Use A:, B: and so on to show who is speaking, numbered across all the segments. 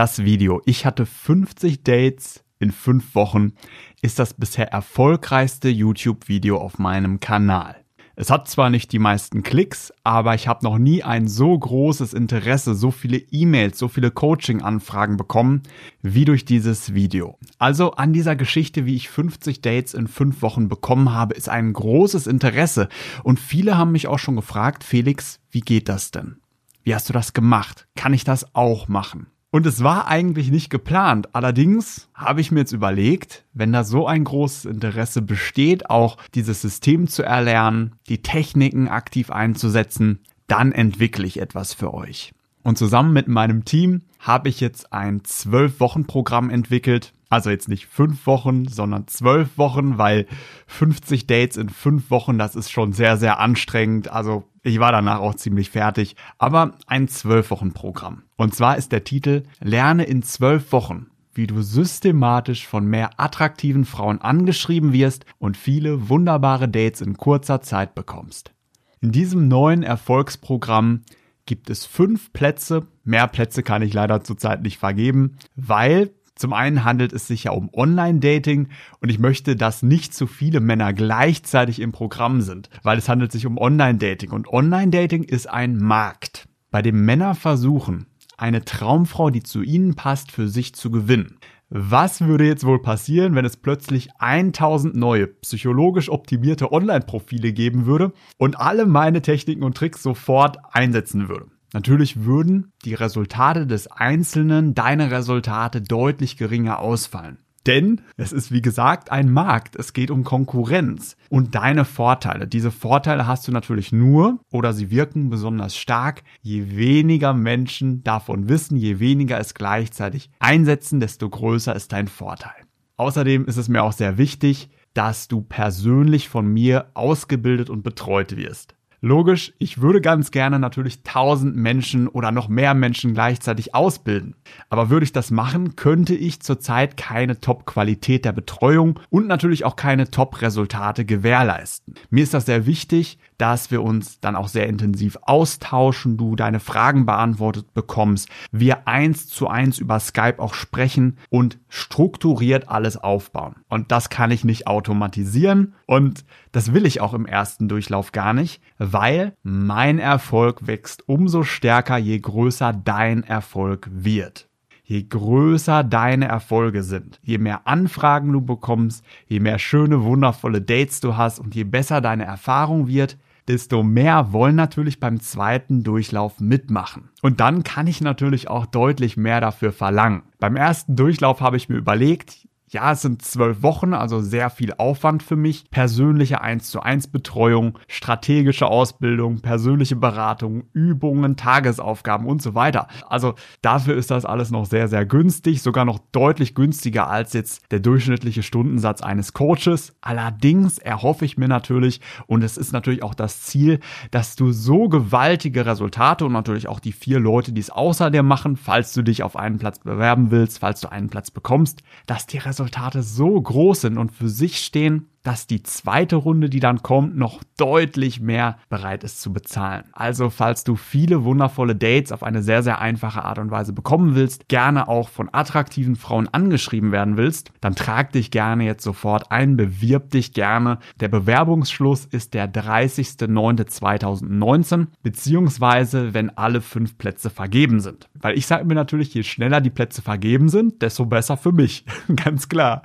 A: Das Video, ich hatte 50 Dates in 5 Wochen, ist das bisher erfolgreichste YouTube-Video auf meinem Kanal. Es hat zwar nicht die meisten Klicks, aber ich habe noch nie ein so großes Interesse, so viele E-Mails, so viele Coaching-Anfragen bekommen wie durch dieses Video. Also an dieser Geschichte, wie ich 50 Dates in 5 Wochen bekommen habe, ist ein großes Interesse. Und viele haben mich auch schon gefragt, Felix, wie geht das denn? Wie hast du das gemacht? Kann ich das auch machen? Und es war eigentlich nicht geplant. Allerdings habe ich mir jetzt überlegt, wenn da so ein großes Interesse besteht, auch dieses System zu erlernen, die Techniken aktiv einzusetzen, dann entwickle ich etwas für euch. Und zusammen mit meinem Team habe ich jetzt ein 12-Wochen-Programm entwickelt. Also jetzt nicht fünf Wochen, sondern zwölf Wochen, weil 50 Dates in fünf Wochen, das ist schon sehr, sehr anstrengend. Also ich war danach auch ziemlich fertig, aber ein zwölf Wochen Programm. Und zwar ist der Titel Lerne in zwölf Wochen, wie du systematisch von mehr attraktiven Frauen angeschrieben wirst und viele wunderbare Dates in kurzer Zeit bekommst. In diesem neuen Erfolgsprogramm gibt es fünf Plätze. Mehr Plätze kann ich leider zurzeit nicht vergeben, weil zum einen handelt es sich ja um Online-Dating und ich möchte, dass nicht zu viele Männer gleichzeitig im Programm sind, weil es handelt sich um Online-Dating und Online-Dating ist ein Markt, bei dem Männer versuchen, eine Traumfrau, die zu ihnen passt, für sich zu gewinnen. Was würde jetzt wohl passieren, wenn es plötzlich 1000 neue psychologisch optimierte Online-Profile geben würde und alle meine Techniken und Tricks sofort einsetzen würde? Natürlich würden die Resultate des Einzelnen, deine Resultate deutlich geringer ausfallen. Denn es ist wie gesagt ein Markt, es geht um Konkurrenz und deine Vorteile. Diese Vorteile hast du natürlich nur oder sie wirken besonders stark, je weniger Menschen davon wissen, je weniger es gleichzeitig einsetzen, desto größer ist dein Vorteil. Außerdem ist es mir auch sehr wichtig, dass du persönlich von mir ausgebildet und betreut wirst. Logisch, ich würde ganz gerne natürlich tausend Menschen oder noch mehr Menschen gleichzeitig ausbilden. Aber würde ich das machen, könnte ich zurzeit keine Top-Qualität der Betreuung und natürlich auch keine Top-Resultate gewährleisten. Mir ist das sehr wichtig, dass wir uns dann auch sehr intensiv austauschen, du deine Fragen beantwortet bekommst, wir eins zu eins über Skype auch sprechen und strukturiert alles aufbauen. Und das kann ich nicht automatisieren und das will ich auch im ersten Durchlauf gar nicht, weil mein Erfolg wächst umso stärker, je größer dein Erfolg wird. Je größer deine Erfolge sind, je mehr Anfragen du bekommst, je mehr schöne, wundervolle Dates du hast und je besser deine Erfahrung wird, desto mehr wollen natürlich beim zweiten Durchlauf mitmachen. Und dann kann ich natürlich auch deutlich mehr dafür verlangen. Beim ersten Durchlauf habe ich mir überlegt, ja, es sind zwölf Wochen, also sehr viel Aufwand für mich. Persönliche 1 zu 1 Betreuung, strategische Ausbildung, persönliche Beratung, Übungen, Tagesaufgaben und so weiter. Also dafür ist das alles noch sehr, sehr günstig, sogar noch deutlich günstiger als jetzt der durchschnittliche Stundensatz eines Coaches. Allerdings erhoffe ich mir natürlich, und es ist natürlich auch das Ziel, dass du so gewaltige Resultate und natürlich auch die vier Leute, die es außer dir machen, falls du dich auf einen Platz bewerben willst, falls du einen Platz bekommst, dass die Resultate Resultate so groß sind und für sich stehen, dass die zweite Runde, die dann kommt, noch deutlich mehr bereit ist zu bezahlen. Also falls du viele wundervolle Dates auf eine sehr, sehr einfache Art und Weise bekommen willst, gerne auch von attraktiven Frauen angeschrieben werden willst, dann trag dich gerne jetzt sofort ein, bewirb dich gerne. Der Bewerbungsschluss ist der 30.09.2019, beziehungsweise wenn alle fünf Plätze vergeben sind. Weil ich sage mir natürlich, je schneller die Plätze vergeben sind, desto besser für mich. Ganz klar.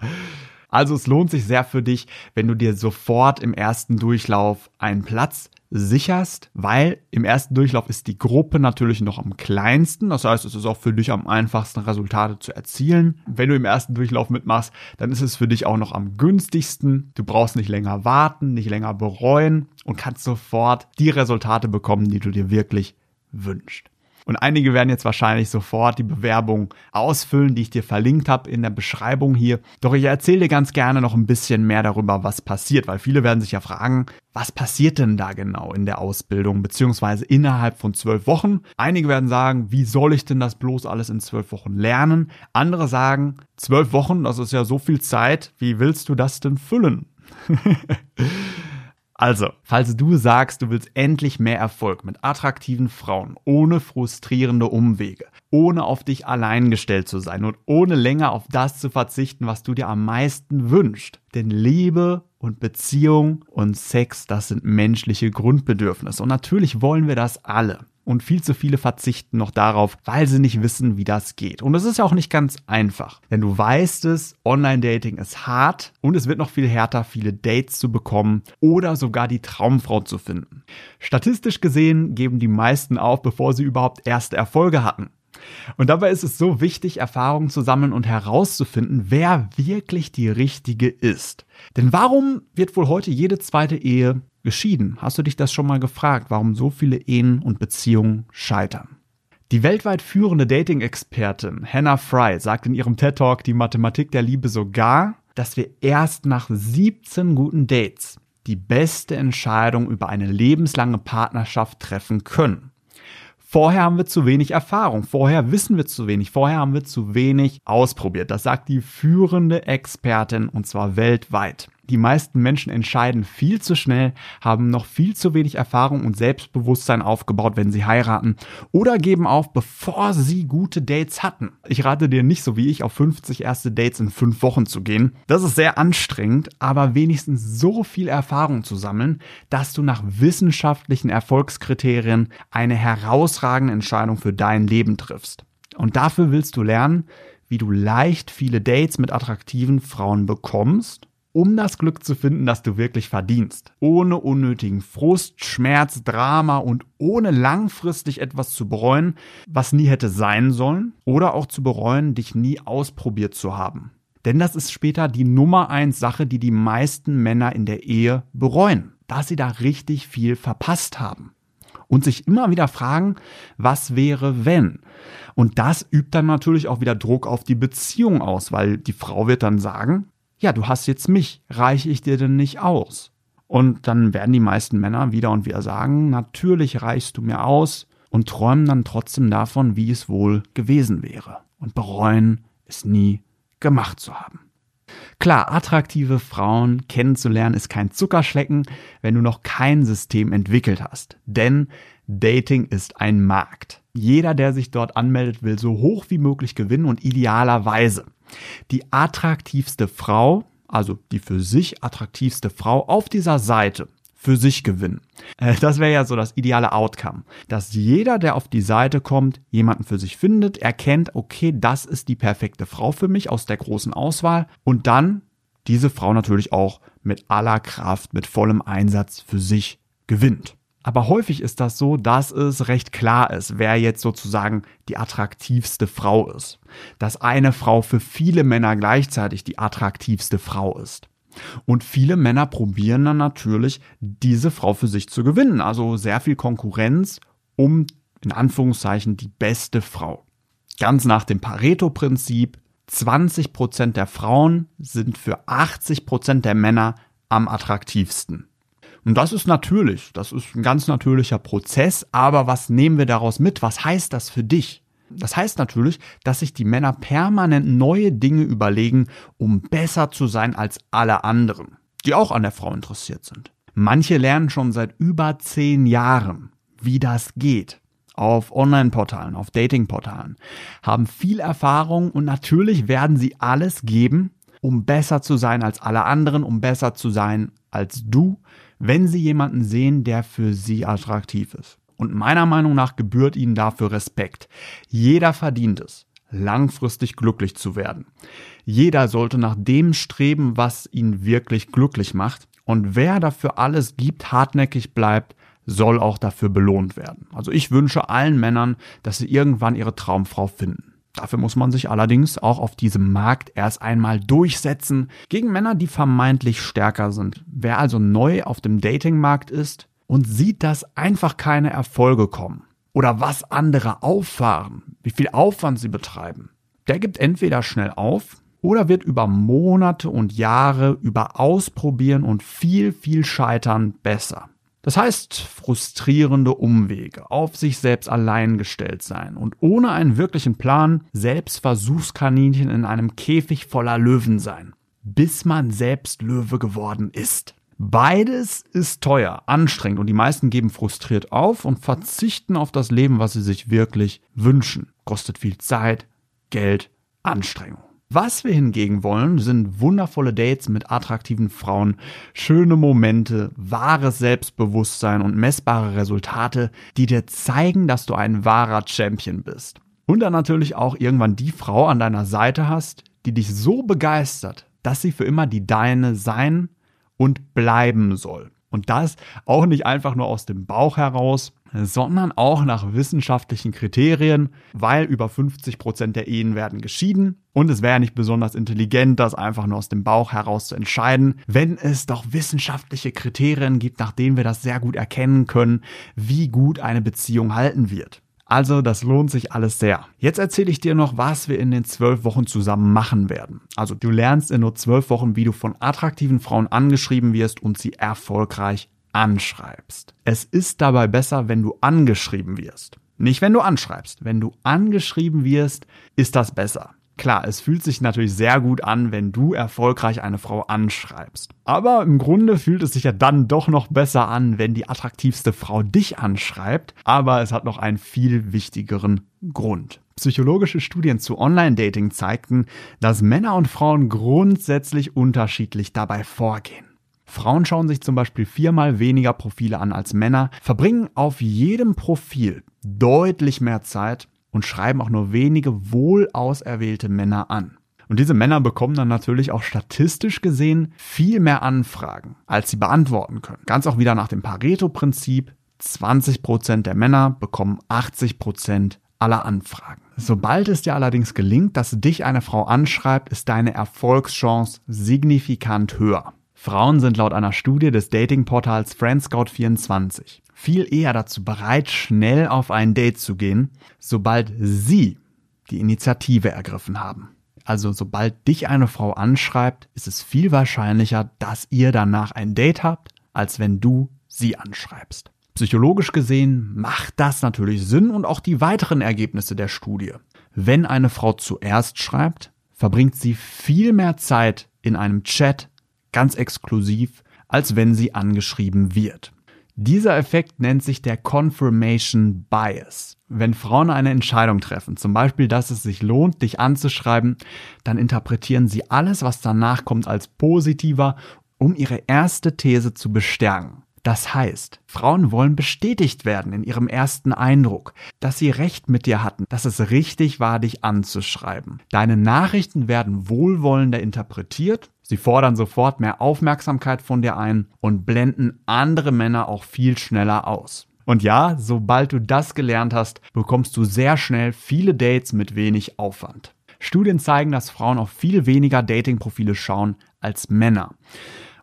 A: Also es lohnt sich sehr für dich, wenn du dir sofort im ersten Durchlauf einen Platz sicherst, weil im ersten Durchlauf ist die Gruppe natürlich noch am kleinsten. Das heißt, es ist auch für dich am einfachsten, Resultate zu erzielen. Wenn du im ersten Durchlauf mitmachst, dann ist es für dich auch noch am günstigsten. Du brauchst nicht länger warten, nicht länger bereuen und kannst sofort die Resultate bekommen, die du dir wirklich wünschst. Und einige werden jetzt wahrscheinlich sofort die Bewerbung ausfüllen, die ich dir verlinkt habe in der Beschreibung hier. Doch ich erzähle dir ganz gerne noch ein bisschen mehr darüber, was passiert, weil viele werden sich ja fragen, was passiert denn da genau in der Ausbildung, beziehungsweise innerhalb von zwölf Wochen? Einige werden sagen, wie soll ich denn das bloß alles in zwölf Wochen lernen? Andere sagen, zwölf Wochen, das ist ja so viel Zeit, wie willst du das denn füllen? Also, falls du sagst, du willst endlich mehr Erfolg mit attraktiven Frauen, ohne frustrierende Umwege, ohne auf dich allein gestellt zu sein und ohne länger auf das zu verzichten, was du dir am meisten wünschst. Denn Liebe und Beziehung und Sex, das sind menschliche Grundbedürfnisse. Und natürlich wollen wir das alle und viel zu viele verzichten noch darauf, weil sie nicht wissen, wie das geht. Und es ist ja auch nicht ganz einfach, denn du weißt es, Online-Dating ist hart und es wird noch viel härter, viele Dates zu bekommen oder sogar die Traumfrau zu finden. Statistisch gesehen geben die meisten auf, bevor sie überhaupt erste Erfolge hatten. Und dabei ist es so wichtig, Erfahrungen zu sammeln und herauszufinden, wer wirklich die richtige ist. Denn warum wird wohl heute jede zweite Ehe geschieden? Hast du dich das schon mal gefragt, warum so viele Ehen und Beziehungen scheitern? Die weltweit führende Dating-Expertin Hannah Fry sagt in ihrem TED-Talk Die Mathematik der Liebe sogar, dass wir erst nach 17 guten Dates die beste Entscheidung über eine lebenslange Partnerschaft treffen können. Vorher haben wir zu wenig Erfahrung, vorher wissen wir zu wenig, vorher haben wir zu wenig ausprobiert. Das sagt die führende Expertin und zwar weltweit. Die meisten Menschen entscheiden viel zu schnell, haben noch viel zu wenig Erfahrung und Selbstbewusstsein aufgebaut, wenn sie heiraten oder geben auf, bevor sie gute Dates hatten. Ich rate dir nicht so wie ich auf 50 erste Dates in fünf Wochen zu gehen. Das ist sehr anstrengend, aber wenigstens so viel Erfahrung zu sammeln, dass du nach wissenschaftlichen Erfolgskriterien eine herausragende Entscheidung für dein Leben triffst. Und dafür willst du lernen, wie du leicht viele Dates mit attraktiven Frauen bekommst um das Glück zu finden, das du wirklich verdienst. Ohne unnötigen Frust, Schmerz, Drama und ohne langfristig etwas zu bereuen, was nie hätte sein sollen, oder auch zu bereuen, dich nie ausprobiert zu haben. Denn das ist später die Nummer eins Sache, die die meisten Männer in der Ehe bereuen, dass sie da richtig viel verpasst haben. Und sich immer wieder fragen, was wäre wenn? Und das übt dann natürlich auch wieder Druck auf die Beziehung aus, weil die Frau wird dann sagen, ja, du hast jetzt mich, reiche ich dir denn nicht aus? Und dann werden die meisten Männer wieder und wieder sagen, natürlich reichst du mir aus und träumen dann trotzdem davon, wie es wohl gewesen wäre und bereuen, es nie gemacht zu haben. Klar, attraktive Frauen kennenzulernen ist kein Zuckerschlecken, wenn du noch kein System entwickelt hast. Denn Dating ist ein Markt. Jeder, der sich dort anmeldet, will so hoch wie möglich gewinnen und idealerweise die attraktivste Frau, also die für sich attraktivste Frau auf dieser Seite für sich gewinnen. Äh, das wäre ja so das ideale Outcome, dass jeder, der auf die Seite kommt, jemanden für sich findet, erkennt, okay, das ist die perfekte Frau für mich aus der großen Auswahl und dann diese Frau natürlich auch mit aller Kraft, mit vollem Einsatz für sich gewinnt. Aber häufig ist das so, dass es recht klar ist, wer jetzt sozusagen die attraktivste Frau ist. Dass eine Frau für viele Männer gleichzeitig die attraktivste Frau ist. Und viele Männer probieren dann natürlich, diese Frau für sich zu gewinnen. Also sehr viel Konkurrenz um, in Anführungszeichen, die beste Frau. Ganz nach dem Pareto-Prinzip, 20% der Frauen sind für 80% der Männer am attraktivsten. Und das ist natürlich, das ist ein ganz natürlicher Prozess, aber was nehmen wir daraus mit? Was heißt das für dich? Das heißt natürlich, dass sich die Männer permanent neue Dinge überlegen, um besser zu sein als alle anderen, die auch an der Frau interessiert sind. Manche lernen schon seit über zehn Jahren, wie das geht. Auf Online-Portalen, auf Dating-Portalen, haben viel Erfahrung und natürlich werden sie alles geben, um besser zu sein als alle anderen, um besser zu sein als du, wenn sie jemanden sehen, der für sie attraktiv ist. Und meiner Meinung nach gebührt ihnen dafür Respekt. Jeder verdient es, langfristig glücklich zu werden. Jeder sollte nach dem streben, was ihn wirklich glücklich macht. Und wer dafür alles gibt, hartnäckig bleibt, soll auch dafür belohnt werden. Also ich wünsche allen Männern, dass sie irgendwann ihre Traumfrau finden. Dafür muss man sich allerdings auch auf diesem Markt erst einmal durchsetzen gegen Männer, die vermeintlich stärker sind. Wer also neu auf dem Datingmarkt ist und sieht, dass einfach keine Erfolge kommen oder was andere auffahren, wie viel Aufwand sie betreiben, der gibt entweder schnell auf oder wird über Monate und Jahre über Ausprobieren und viel, viel Scheitern besser. Das heißt, frustrierende Umwege, auf sich selbst allein gestellt sein und ohne einen wirklichen Plan selbst Versuchskaninchen in einem Käfig voller Löwen sein, bis man selbst Löwe geworden ist. Beides ist teuer, anstrengend und die meisten geben frustriert auf und verzichten auf das Leben, was sie sich wirklich wünschen. Kostet viel Zeit, Geld, Anstrengung. Was wir hingegen wollen, sind wundervolle Dates mit attraktiven Frauen, schöne Momente, wahres Selbstbewusstsein und messbare Resultate, die dir zeigen, dass du ein wahrer Champion bist. Und dann natürlich auch irgendwann die Frau an deiner Seite hast, die dich so begeistert, dass sie für immer die deine sein und bleiben soll. Und das auch nicht einfach nur aus dem Bauch heraus, sondern auch nach wissenschaftlichen Kriterien, weil über 50 Prozent der Ehen werden geschieden. Und es wäre nicht besonders intelligent, das einfach nur aus dem Bauch heraus zu entscheiden, wenn es doch wissenschaftliche Kriterien gibt, nach denen wir das sehr gut erkennen können, wie gut eine Beziehung halten wird. Also das lohnt sich alles sehr. Jetzt erzähle ich dir noch, was wir in den zwölf Wochen zusammen machen werden. Also du lernst in nur zwölf Wochen, wie du von attraktiven Frauen angeschrieben wirst und sie erfolgreich anschreibst. Es ist dabei besser, wenn du angeschrieben wirst. Nicht, wenn du anschreibst. Wenn du angeschrieben wirst, ist das besser. Klar, es fühlt sich natürlich sehr gut an, wenn du erfolgreich eine Frau anschreibst. Aber im Grunde fühlt es sich ja dann doch noch besser an, wenn die attraktivste Frau dich anschreibt. Aber es hat noch einen viel wichtigeren Grund. Psychologische Studien zu Online-Dating zeigten, dass Männer und Frauen grundsätzlich unterschiedlich dabei vorgehen. Frauen schauen sich zum Beispiel viermal weniger Profile an als Männer, verbringen auf jedem Profil deutlich mehr Zeit und schreiben auch nur wenige wohl auserwählte Männer an. Und diese Männer bekommen dann natürlich auch statistisch gesehen viel mehr Anfragen, als sie beantworten können. Ganz auch wieder nach dem Pareto-Prinzip. 20% der Männer bekommen 80% aller Anfragen. Sobald es dir allerdings gelingt, dass dich eine Frau anschreibt, ist deine Erfolgschance signifikant höher. Frauen sind laut einer Studie des Datingportals Friendscout24 viel eher dazu bereit, schnell auf ein Date zu gehen, sobald sie die Initiative ergriffen haben. Also sobald dich eine Frau anschreibt, ist es viel wahrscheinlicher, dass ihr danach ein Date habt, als wenn du sie anschreibst. Psychologisch gesehen macht das natürlich Sinn und auch die weiteren Ergebnisse der Studie. Wenn eine Frau zuerst schreibt, verbringt sie viel mehr Zeit in einem Chat ganz exklusiv, als wenn sie angeschrieben wird. Dieser Effekt nennt sich der Confirmation Bias. Wenn Frauen eine Entscheidung treffen, zum Beispiel, dass es sich lohnt, dich anzuschreiben, dann interpretieren sie alles, was danach kommt, als positiver, um ihre erste These zu bestärken. Das heißt, Frauen wollen bestätigt werden in ihrem ersten Eindruck, dass sie recht mit dir hatten, dass es richtig war, dich anzuschreiben. Deine Nachrichten werden wohlwollender interpretiert, sie fordern sofort mehr Aufmerksamkeit von dir ein und blenden andere Männer auch viel schneller aus. Und ja, sobald du das gelernt hast, bekommst du sehr schnell viele Dates mit wenig Aufwand. Studien zeigen, dass Frauen auf viel weniger Datingprofile schauen als Männer.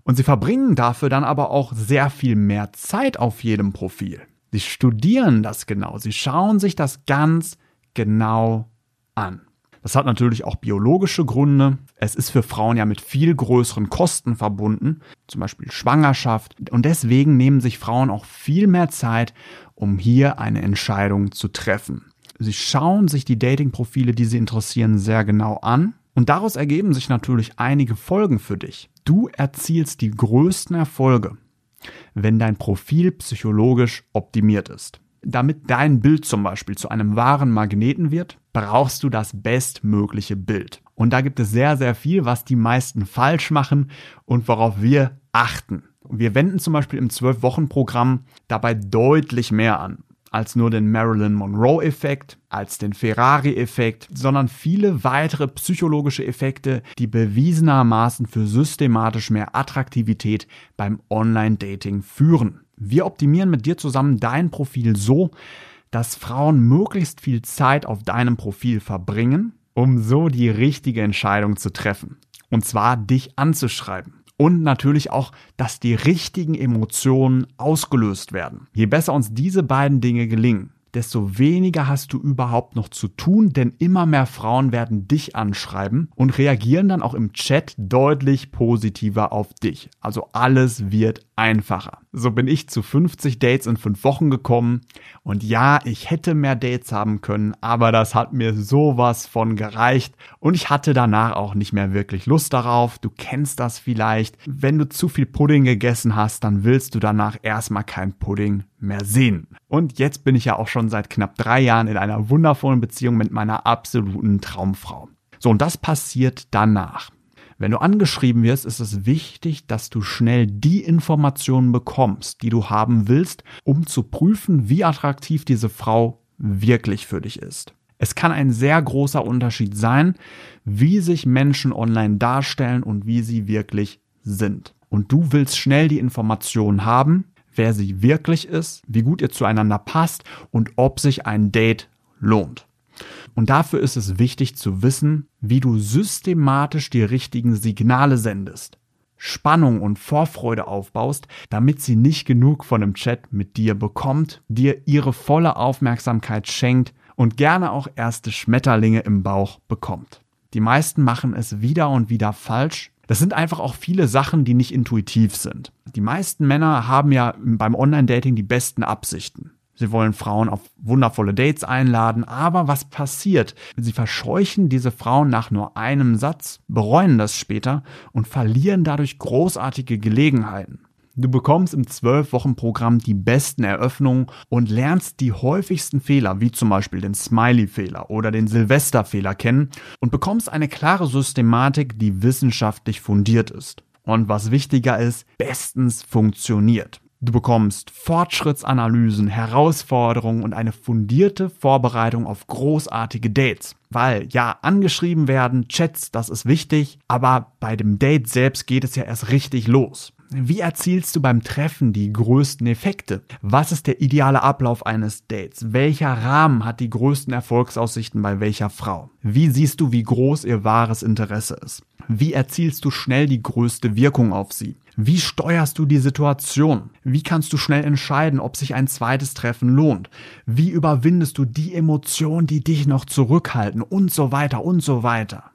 A: Und sie verbringen dafür dann aber auch sehr viel mehr Zeit auf jedem Profil. Sie studieren das genau, sie schauen sich das ganz genau an. Das hat natürlich auch biologische Gründe. Es ist für Frauen ja mit viel größeren Kosten verbunden, zum Beispiel Schwangerschaft. Und deswegen nehmen sich Frauen auch viel mehr Zeit, um hier eine Entscheidung zu treffen. Sie schauen sich die Dating-Profile, die sie interessieren, sehr genau an. Und daraus ergeben sich natürlich einige Folgen für dich. Du erzielst die größten Erfolge, wenn dein Profil psychologisch optimiert ist. Damit dein Bild zum Beispiel zu einem wahren Magneten wird, brauchst du das bestmögliche Bild. Und da gibt es sehr, sehr viel, was die meisten falsch machen und worauf wir achten. Wir wenden zum Beispiel im 12-Wochen-Programm dabei deutlich mehr an als nur den Marilyn Monroe-Effekt, als den Ferrari-Effekt, sondern viele weitere psychologische Effekte, die bewiesenermaßen für systematisch mehr Attraktivität beim Online-Dating führen. Wir optimieren mit dir zusammen dein Profil so, dass Frauen möglichst viel Zeit auf deinem Profil verbringen, um so die richtige Entscheidung zu treffen. Und zwar dich anzuschreiben und natürlich auch, dass die richtigen Emotionen ausgelöst werden. Je besser uns diese beiden Dinge gelingen, desto weniger hast du überhaupt noch zu tun, denn immer mehr Frauen werden dich anschreiben und reagieren dann auch im Chat deutlich positiver auf dich. Also alles wird einfacher. So bin ich zu 50 Dates in 5 Wochen gekommen und ja, ich hätte mehr Dates haben können, aber das hat mir sowas von gereicht und ich hatte danach auch nicht mehr wirklich Lust darauf. Du kennst das vielleicht. Wenn du zu viel Pudding gegessen hast, dann willst du danach erstmal kein Pudding mehr sehen. Und jetzt bin ich ja auch schon seit knapp drei Jahren in einer wundervollen Beziehung mit meiner absoluten Traumfrau. So, und das passiert danach. Wenn du angeschrieben wirst, ist es wichtig, dass du schnell die Informationen bekommst, die du haben willst, um zu prüfen, wie attraktiv diese Frau wirklich für dich ist. Es kann ein sehr großer Unterschied sein, wie sich Menschen online darstellen und wie sie wirklich sind. Und du willst schnell die Informationen haben, wer sie wirklich ist, wie gut ihr zueinander passt und ob sich ein Date lohnt. Und dafür ist es wichtig zu wissen, wie du systematisch die richtigen Signale sendest. Spannung und Vorfreude aufbaust, damit sie nicht genug von dem Chat mit dir bekommt, dir ihre volle Aufmerksamkeit schenkt und gerne auch erste Schmetterlinge im Bauch bekommt. Die meisten machen es wieder und wieder falsch. Das sind einfach auch viele Sachen, die nicht intuitiv sind. Die meisten Männer haben ja beim Online-Dating die besten Absichten. Sie wollen Frauen auf wundervolle Dates einladen, aber was passiert? Sie verscheuchen diese Frauen nach nur einem Satz, bereuen das später und verlieren dadurch großartige Gelegenheiten. Du bekommst im 12-Wochen-Programm die besten Eröffnungen und lernst die häufigsten Fehler, wie zum Beispiel den Smiley-Fehler oder den Silvester-Fehler kennen und bekommst eine klare Systematik, die wissenschaftlich fundiert ist. Und was wichtiger ist, bestens funktioniert. Du bekommst Fortschrittsanalysen, Herausforderungen und eine fundierte Vorbereitung auf großartige Dates. Weil ja, angeschrieben werden, Chats, das ist wichtig, aber bei dem Date selbst geht es ja erst richtig los. Wie erzielst du beim Treffen die größten Effekte? Was ist der ideale Ablauf eines Dates? Welcher Rahmen hat die größten Erfolgsaussichten bei welcher Frau? Wie siehst du, wie groß ihr wahres Interesse ist? Wie erzielst du schnell die größte Wirkung auf sie? Wie steuerst du die Situation? Wie kannst du schnell entscheiden, ob sich ein zweites Treffen lohnt? Wie überwindest du die Emotionen, die dich noch zurückhalten? Und so weiter und so weiter.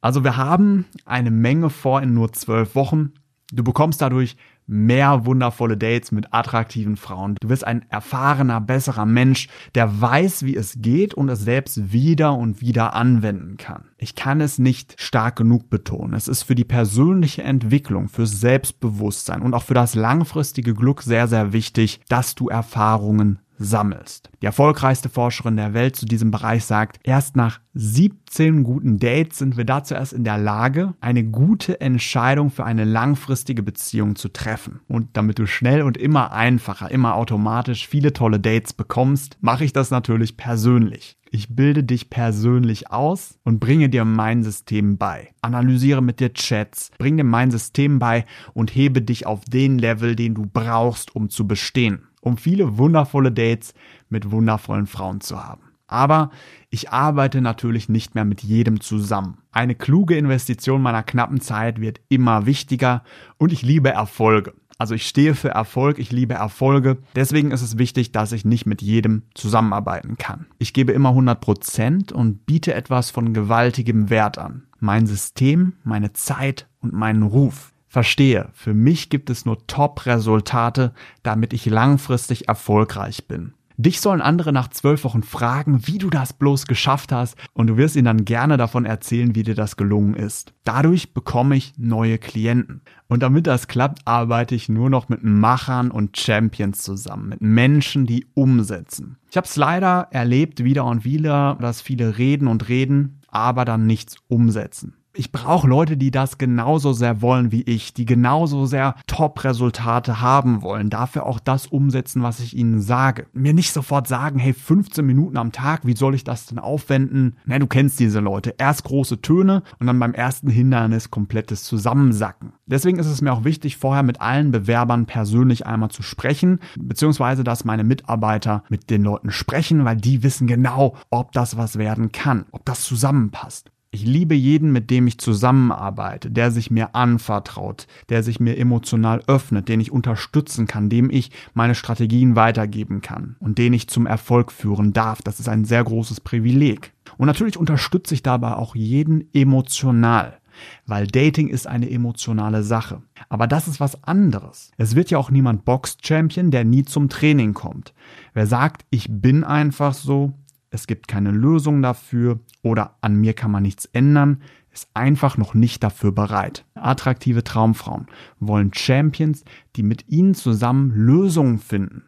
A: Also wir haben eine Menge vor in nur zwölf Wochen. Du bekommst dadurch mehr wundervolle Dates mit attraktiven Frauen. Du wirst ein erfahrener, besserer Mensch, der weiß, wie es geht und es selbst wieder und wieder anwenden kann. Ich kann es nicht stark genug betonen. Es ist für die persönliche Entwicklung, fürs Selbstbewusstsein und auch für das langfristige Glück sehr, sehr wichtig, dass du Erfahrungen sammelst. Die erfolgreichste Forscherin der Welt zu diesem Bereich sagt, erst nach 17 guten Dates sind wir dazu erst in der Lage, eine gute Entscheidung für eine langfristige Beziehung zu treffen. Und damit du schnell und immer einfacher, immer automatisch viele tolle Dates bekommst, mache ich das natürlich persönlich. Ich bilde dich persönlich aus und bringe dir mein System bei. Analysiere mit dir Chats, bring dir mein System bei und hebe dich auf den Level, den du brauchst, um zu bestehen um viele wundervolle Dates mit wundervollen Frauen zu haben. Aber ich arbeite natürlich nicht mehr mit jedem zusammen. Eine kluge Investition meiner knappen Zeit wird immer wichtiger und ich liebe Erfolge. Also ich stehe für Erfolg, ich liebe Erfolge. Deswegen ist es wichtig, dass ich nicht mit jedem zusammenarbeiten kann. Ich gebe immer 100% und biete etwas von gewaltigem Wert an. Mein System, meine Zeit und meinen Ruf. Verstehe, für mich gibt es nur Top-Resultate, damit ich langfristig erfolgreich bin. Dich sollen andere nach zwölf Wochen fragen, wie du das bloß geschafft hast und du wirst ihnen dann gerne davon erzählen, wie dir das gelungen ist. Dadurch bekomme ich neue Klienten. Und damit das klappt, arbeite ich nur noch mit Machern und Champions zusammen, mit Menschen, die umsetzen. Ich habe es leider erlebt, wieder und wieder, dass viele reden und reden, aber dann nichts umsetzen ich brauche Leute, die das genauso sehr wollen wie ich, die genauso sehr Top-Resultate haben wollen, dafür auch das umsetzen, was ich ihnen sage. Mir nicht sofort sagen, hey, 15 Minuten am Tag, wie soll ich das denn aufwenden? Na, du kennst diese Leute. Erst große Töne und dann beim ersten Hindernis komplettes Zusammensacken. Deswegen ist es mir auch wichtig, vorher mit allen Bewerbern persönlich einmal zu sprechen, beziehungsweise dass meine Mitarbeiter mit den Leuten sprechen, weil die wissen genau, ob das was werden kann, ob das zusammenpasst. Ich liebe jeden, mit dem ich zusammenarbeite, der sich mir anvertraut, der sich mir emotional öffnet, den ich unterstützen kann, dem ich meine Strategien weitergeben kann und den ich zum Erfolg führen darf. Das ist ein sehr großes Privileg. Und natürlich unterstütze ich dabei auch jeden emotional. weil Dating ist eine emotionale Sache. Aber das ist was anderes. Es wird ja auch niemand Box-Champion, der nie zum Training kommt. Wer sagt, ich bin einfach so, es gibt keine Lösung dafür oder an mir kann man nichts ändern, ist einfach noch nicht dafür bereit. Attraktive Traumfrauen wollen Champions, die mit ihnen zusammen Lösungen finden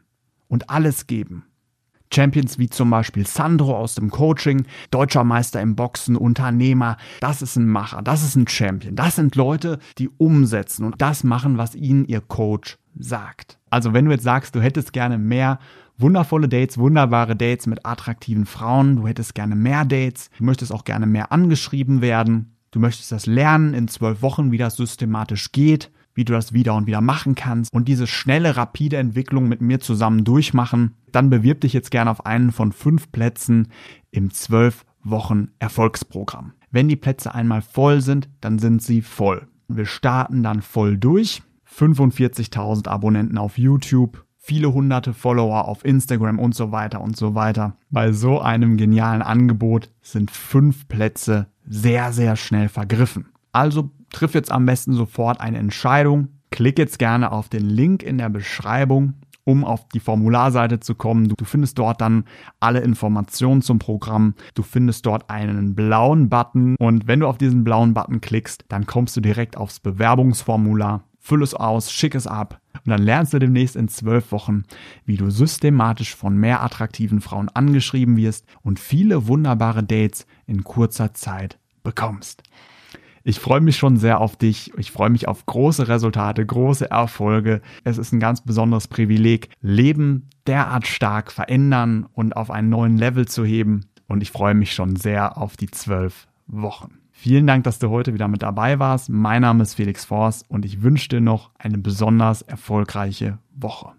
A: und alles geben. Champions wie zum Beispiel Sandro aus dem Coaching, deutscher Meister im Boxen, Unternehmer, das ist ein Macher, das ist ein Champion. Das sind Leute, die umsetzen und das machen, was ihnen ihr Coach sagt. Also wenn du jetzt sagst, du hättest gerne mehr wundervolle Dates, wunderbare Dates mit attraktiven Frauen, du hättest gerne mehr Dates, du möchtest auch gerne mehr angeschrieben werden, du möchtest das lernen in zwölf Wochen, wie das systematisch geht, wie du das wieder und wieder machen kannst und diese schnelle, rapide Entwicklung mit mir zusammen durchmachen, dann bewirb dich jetzt gerne auf einen von fünf Plätzen im zwölf Wochen Erfolgsprogramm. Wenn die Plätze einmal voll sind, dann sind sie voll. Wir starten dann voll durch. 45.000 Abonnenten auf YouTube, viele hunderte Follower auf Instagram und so weiter und so weiter. Bei so einem genialen Angebot sind fünf Plätze sehr, sehr schnell vergriffen. Also triff jetzt am besten sofort eine Entscheidung. Klick jetzt gerne auf den Link in der Beschreibung, um auf die Formularseite zu kommen. Du, findest dort dann alle Informationen zum Programm. Du findest dort einen blauen Button und wenn du auf diesen blauen Button klickst, dann kommst du direkt aufs Bewerbungsformular. Füll es aus, schick es ab und dann lernst du demnächst in zwölf Wochen, wie du systematisch von mehr attraktiven Frauen angeschrieben wirst und viele wunderbare Dates in kurzer Zeit bekommst. Ich freue mich schon sehr auf dich. Ich freue mich auf große Resultate, große Erfolge. Es ist ein ganz besonderes Privileg, Leben derart stark verändern und auf einen neuen Level zu heben. Und ich freue mich schon sehr auf die zwölf Wochen. Vielen Dank, dass du heute wieder mit dabei warst. Mein Name ist Felix Forst und ich wünsche dir noch eine besonders erfolgreiche Woche.